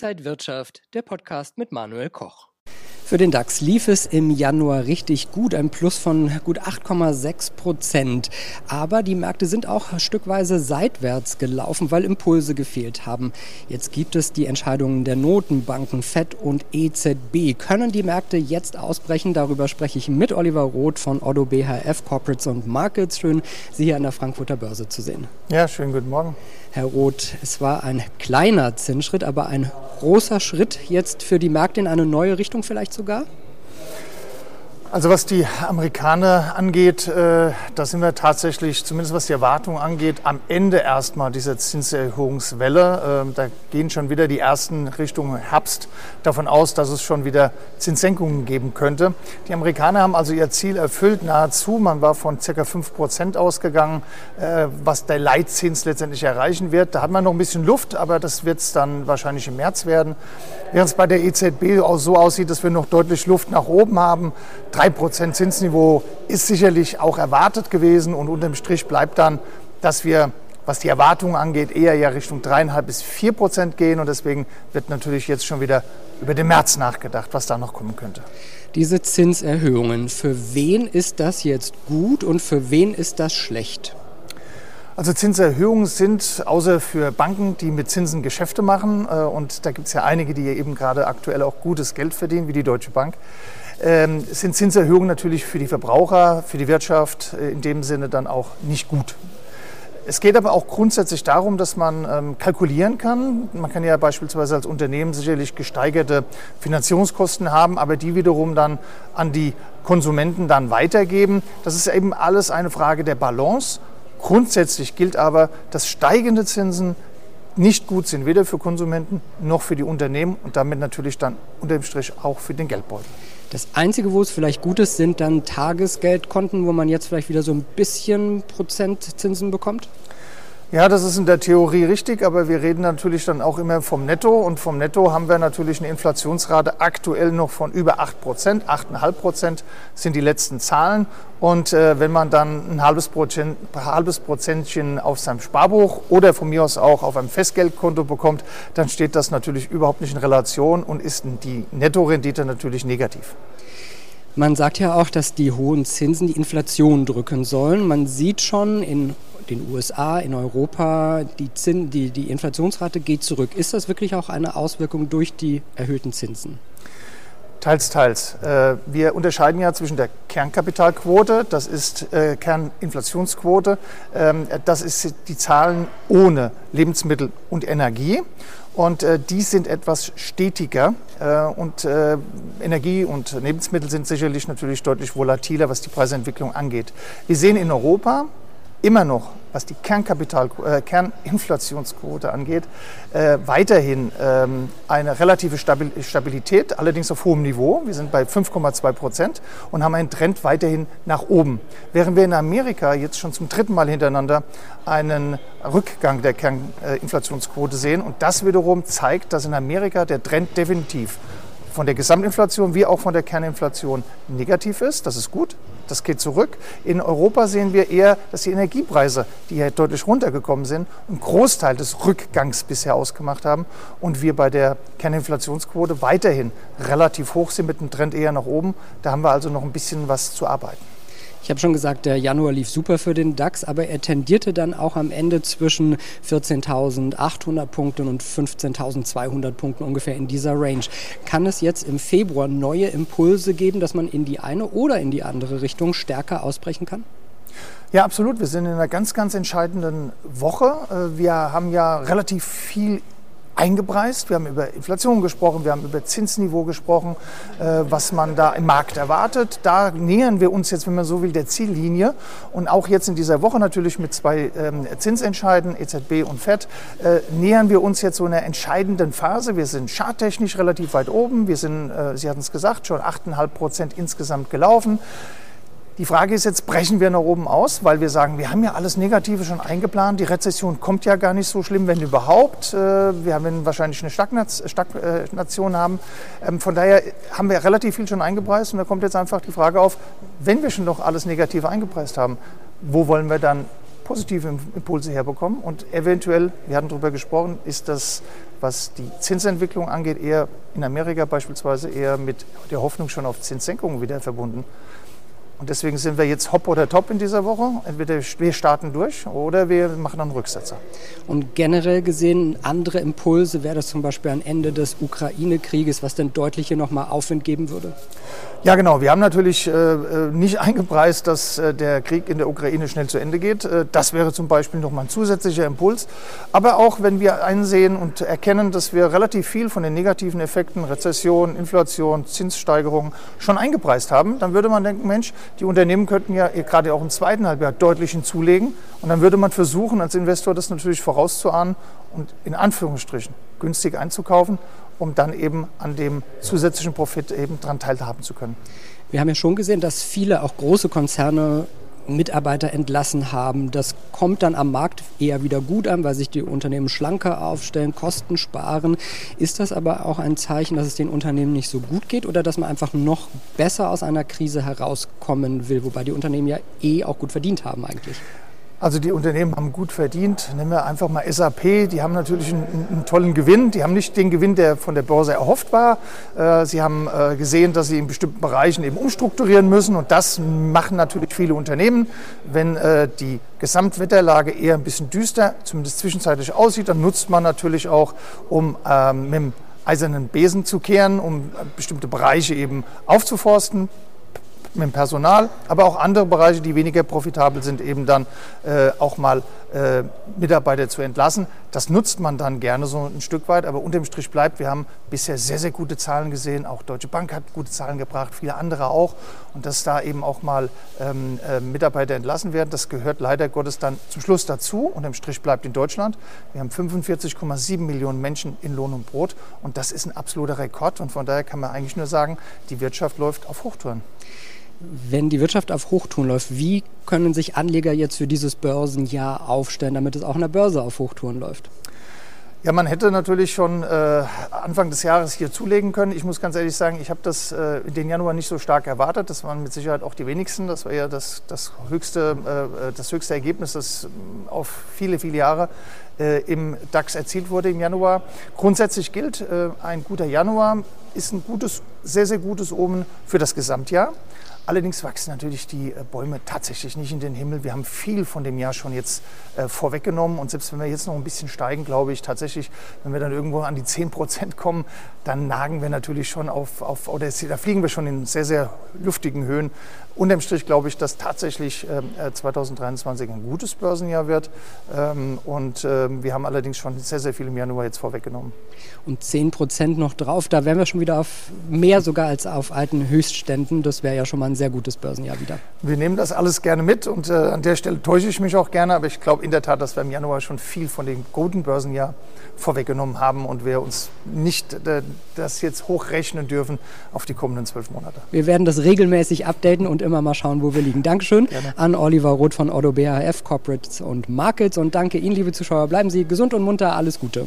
Inside Wirtschaft, der Podcast mit Manuel Koch. Für den DAX lief es im Januar richtig gut, ein Plus von gut 8,6 Prozent. Aber die Märkte sind auch stückweise seitwärts gelaufen, weil Impulse gefehlt haben. Jetzt gibt es die Entscheidungen der Notenbanken FED und EZB. Können die Märkte jetzt ausbrechen? Darüber spreche ich mit Oliver Roth von Otto BHF Corporates und Markets. Schön, Sie hier an der Frankfurter Börse zu sehen. Ja, schönen guten Morgen. Herr Roth, es war ein kleiner Zinsschritt, aber ein großer Schritt jetzt für die Märkte in eine neue Richtung vielleicht sogar? Also was die Amerikaner angeht, äh, da sind wir tatsächlich, zumindest was die Erwartungen angeht, am Ende erstmal dieser Zinserhöhungswelle. Äh, da gehen schon wieder die ersten Richtung Herbst davon aus, dass es schon wieder Zinssenkungen geben könnte. Die Amerikaner haben also ihr Ziel erfüllt nahezu. Man war von ca. 5 Prozent ausgegangen, äh, was der Leitzins letztendlich erreichen wird. Da hat man noch ein bisschen Luft, aber das wird es dann wahrscheinlich im März werden. Während es bei der EZB auch so aussieht, dass wir noch deutlich Luft nach oben haben. 3% Zinsniveau ist sicherlich auch erwartet gewesen und unterm Strich bleibt dann, dass wir, was die Erwartungen angeht, eher ja Richtung 3,5 bis 4% gehen und deswegen wird natürlich jetzt schon wieder über den März nachgedacht, was da noch kommen könnte. Diese Zinserhöhungen, für wen ist das jetzt gut und für wen ist das schlecht? Also Zinserhöhungen sind außer für Banken, die mit Zinsen Geschäfte machen, äh, und da gibt es ja einige, die eben gerade aktuell auch gutes Geld verdienen, wie die Deutsche Bank, ähm, sind Zinserhöhungen natürlich für die Verbraucher, für die Wirtschaft äh, in dem Sinne dann auch nicht gut. Es geht aber auch grundsätzlich darum, dass man ähm, kalkulieren kann. Man kann ja beispielsweise als Unternehmen sicherlich gesteigerte Finanzierungskosten haben, aber die wiederum dann an die Konsumenten dann weitergeben. Das ist eben alles eine Frage der Balance Grundsätzlich gilt aber, dass steigende Zinsen nicht gut sind, weder für Konsumenten noch für die Unternehmen und damit natürlich dann unter dem Strich auch für den Geldbeutel. Das Einzige, wo es vielleicht gut ist, sind dann Tagesgeldkonten, wo man jetzt vielleicht wieder so ein bisschen Prozentzinsen bekommt? Ja, das ist in der Theorie richtig, aber wir reden natürlich dann auch immer vom Netto. Und vom Netto haben wir natürlich eine Inflationsrate aktuell noch von über 8 Prozent. 8,5 Prozent sind die letzten Zahlen. Und äh, wenn man dann ein halbes, Prozent, halbes Prozentchen auf seinem Sparbuch oder von mir aus auch auf einem Festgeldkonto bekommt, dann steht das natürlich überhaupt nicht in Relation und ist die Nettorendite natürlich negativ. Man sagt ja auch, dass die hohen Zinsen die Inflation drücken sollen. Man sieht schon in den USA, in Europa, die, Zin, die, die Inflationsrate geht zurück. Ist das wirklich auch eine Auswirkung durch die erhöhten Zinsen? Teils, teils. Äh, wir unterscheiden ja zwischen der Kernkapitalquote, das ist äh, Kerninflationsquote, ähm, das ist die Zahlen ohne Lebensmittel und Energie. Und äh, die sind etwas stetiger. und Energie und Lebensmittel sind sicherlich natürlich deutlich volatiler, was die Preisentwicklung angeht. Wir sehen in Europa immer noch, was die Kernkapital, äh, Kerninflationsquote angeht, äh, weiterhin ähm, eine relative Stabilität, allerdings auf hohem Niveau. Wir sind bei 5,2 Prozent und haben einen Trend weiterhin nach oben. Während wir in Amerika jetzt schon zum dritten Mal hintereinander einen Rückgang der Kerninflationsquote sehen. Und das wiederum zeigt, dass in Amerika der Trend definitiv von der Gesamtinflation wie auch von der Kerninflation negativ ist. Das ist gut. Das geht zurück. In Europa sehen wir eher, dass die Energiepreise, die ja deutlich runtergekommen sind, einen Großteil des Rückgangs bisher ausgemacht haben und wir bei der Kerninflationsquote weiterhin relativ hoch sind mit dem Trend eher nach oben. Da haben wir also noch ein bisschen was zu arbeiten. Ich habe schon gesagt, der Januar lief super für den DAX, aber er tendierte dann auch am Ende zwischen 14.800 Punkten und 15.200 Punkten ungefähr in dieser Range. Kann es jetzt im Februar neue Impulse geben, dass man in die eine oder in die andere Richtung stärker ausbrechen kann? Ja, absolut. Wir sind in einer ganz, ganz entscheidenden Woche. Äh, wir haben ja relativ viel eingepreist. Wir haben über Inflation gesprochen, wir haben über Zinsniveau gesprochen, äh, was man da im Markt erwartet. Da nähern wir uns jetzt, wenn man so will, der Ziellinie. Und auch jetzt in dieser Woche natürlich mit zwei ähm, Zinsentscheiden, EZB und FED, äh, nähern wir uns jetzt so einer entscheidenden Phase. Wir sind charttechnisch relativ weit oben. Wir sind, äh, Sie hatten es gesagt, schon 8,5 Prozent insgesamt gelaufen. Die Frage ist jetzt, brechen wir nach oben aus, weil wir sagen, wir haben ja alles Negative schon eingeplant. Die Rezession kommt ja gar nicht so schlimm, wenn überhaupt. Äh, wir werden wahrscheinlich eine Stagnation haben. Ähm, von daher haben wir relativ viel schon eingepreist und da kommt jetzt einfach die Frage auf, wenn wir schon noch alles Negative eingepreist haben, wo wollen wir dann positive Impulse herbekommen. Und eventuell, wir hatten darüber gesprochen, ist das, was die Zinsentwicklung angeht, eher in Amerika beispielsweise eher mit der Hoffnung schon auf Zinssenkungen wieder verbunden. Und deswegen sind wir jetzt hopp oder top in dieser Woche. Entweder wir starten durch oder wir machen einen Rücksetzer. Und generell gesehen, andere Impulse wäre das zum Beispiel ein Ende des Ukraine-Krieges, was dann deutlich hier nochmal Aufwind geben würde? Ja, genau. Wir haben natürlich äh, äh, nicht eingepreist, dass äh, der Krieg in der Ukraine schnell zu Ende geht. Äh, das wäre zum Beispiel nochmal ein zusätzlicher Impuls. Aber auch wenn wir einsehen und erkennen, dass wir relativ viel von den negativen Effekten, Rezession, Inflation, Zinssteigerungen schon eingepreist haben, dann würde man denken, Mensch, die Unternehmen könnten ja gerade auch im zweiten Halbjahr deutlich hinzulegen. Und dann würde man versuchen, als Investor das natürlich vorauszuahnen und in Anführungsstrichen günstig einzukaufen um dann eben an dem zusätzlichen Profit eben daran teilhaben zu können. Wir haben ja schon gesehen, dass viele auch große Konzerne Mitarbeiter entlassen haben. Das kommt dann am Markt eher wieder gut an, weil sich die Unternehmen schlanker aufstellen, Kosten sparen. Ist das aber auch ein Zeichen, dass es den Unternehmen nicht so gut geht oder dass man einfach noch besser aus einer Krise herauskommen will, wobei die Unternehmen ja eh auch gut verdient haben eigentlich? Also die Unternehmen haben gut verdient. Nehmen wir einfach mal SAP. Die haben natürlich einen, einen, tollen Gewinn. Die haben nicht den Gewinn, der von der Börse erhofft war. Äh, sie haben äh, gesehen, dass sie in bestimmten Bereichen eben umstrukturieren müssen. Und das machen natürlich viele Unternehmen. Wenn äh, die Gesamtwetterlage eher ein bisschen düster, zumindest zwischenzeitlich aussieht, dann nutzt man natürlich auch, um ähm, mit dem eisernen Besen zu kehren, um bestimmte Bereiche eben aufzuforsten mit dem Personal, aber auch andere Bereiche, die weniger profitabel sind, eben dann äh, auch mal äh, Mitarbeiter zu entlassen. Das nutzt man dann gerne so ein Stück weit, aber unterm Strich bleibt, wir haben bisher sehr, sehr gute Zahlen gesehen. Auch Deutsche Bank hat gute Zahlen gebracht, viele andere auch. Und dass da eben auch mal ähm, äh, Mitarbeiter entlassen werden, das gehört leider Gottes dann zum Schluss dazu. Unterm Strich bleibt in Deutschland. Wir haben 45,7 Millionen Menschen in Lohn und Brot und das ist ein absoluter Rekord. Und von daher kann man eigentlich nur sagen, die Wirtschaft läuft auf Hochtouren. Wenn die Wirtschaft auf Hochtouren läuft, wie können sich Anleger jetzt für dieses Börsenjahr aufstellen, damit es auch in der Börse auf Hochtouren läuft? Ja, man hätte natürlich schon äh, Anfang des Jahres hier zulegen können. Ich muss ganz ehrlich sagen, ich habe das äh, den Januar nicht so stark erwartet. Das waren mit Sicherheit auch die wenigsten. Das war ja das, das, höchste, äh, das höchste Ergebnis, das auf viele, viele Jahre äh, im DAX erzielt wurde im Januar. Grundsätzlich gilt, äh, ein guter Januar ist ein gutes, sehr, sehr gutes Omen für das Gesamtjahr. Allerdings wachsen natürlich die äh, Bäume tatsächlich nicht in den Himmel. Wir haben viel von dem Jahr schon jetzt äh, vorweggenommen und selbst wenn wir jetzt noch ein bisschen steigen, glaube ich tatsächlich, wenn wir dann irgendwo an die 10 Prozent kommen, dann nagen wir natürlich schon auf, auf oder da fliegen wir schon in sehr, sehr luftigen Höhen. Unterm Strich glaube ich, dass tatsächlich äh, 2023 ein gutes Börsenjahr wird ähm, und äh, wir haben allerdings schon sehr, sehr viel im Januar jetzt vorweggenommen. Und 10 Prozent noch drauf, da wären wir schon wieder auf mehr sogar als auf alten Höchstständen. Das wäre ja schon mal ein sehr gutes Börsenjahr wieder. Wir nehmen das alles gerne mit und äh, an der Stelle täusche ich mich auch gerne, aber ich glaube in der Tat, dass wir im Januar schon viel von dem guten Börsenjahr vorweggenommen haben und wir uns nicht äh, das jetzt hochrechnen dürfen auf die kommenden zwölf Monate. Wir werden das regelmäßig updaten und immer mal schauen, wo wir liegen. Dankeschön Gerne. an Oliver Roth von Otto BHF Corporates und Markets und danke Ihnen, liebe Zuschauer. Bleiben Sie gesund und munter. Alles Gute.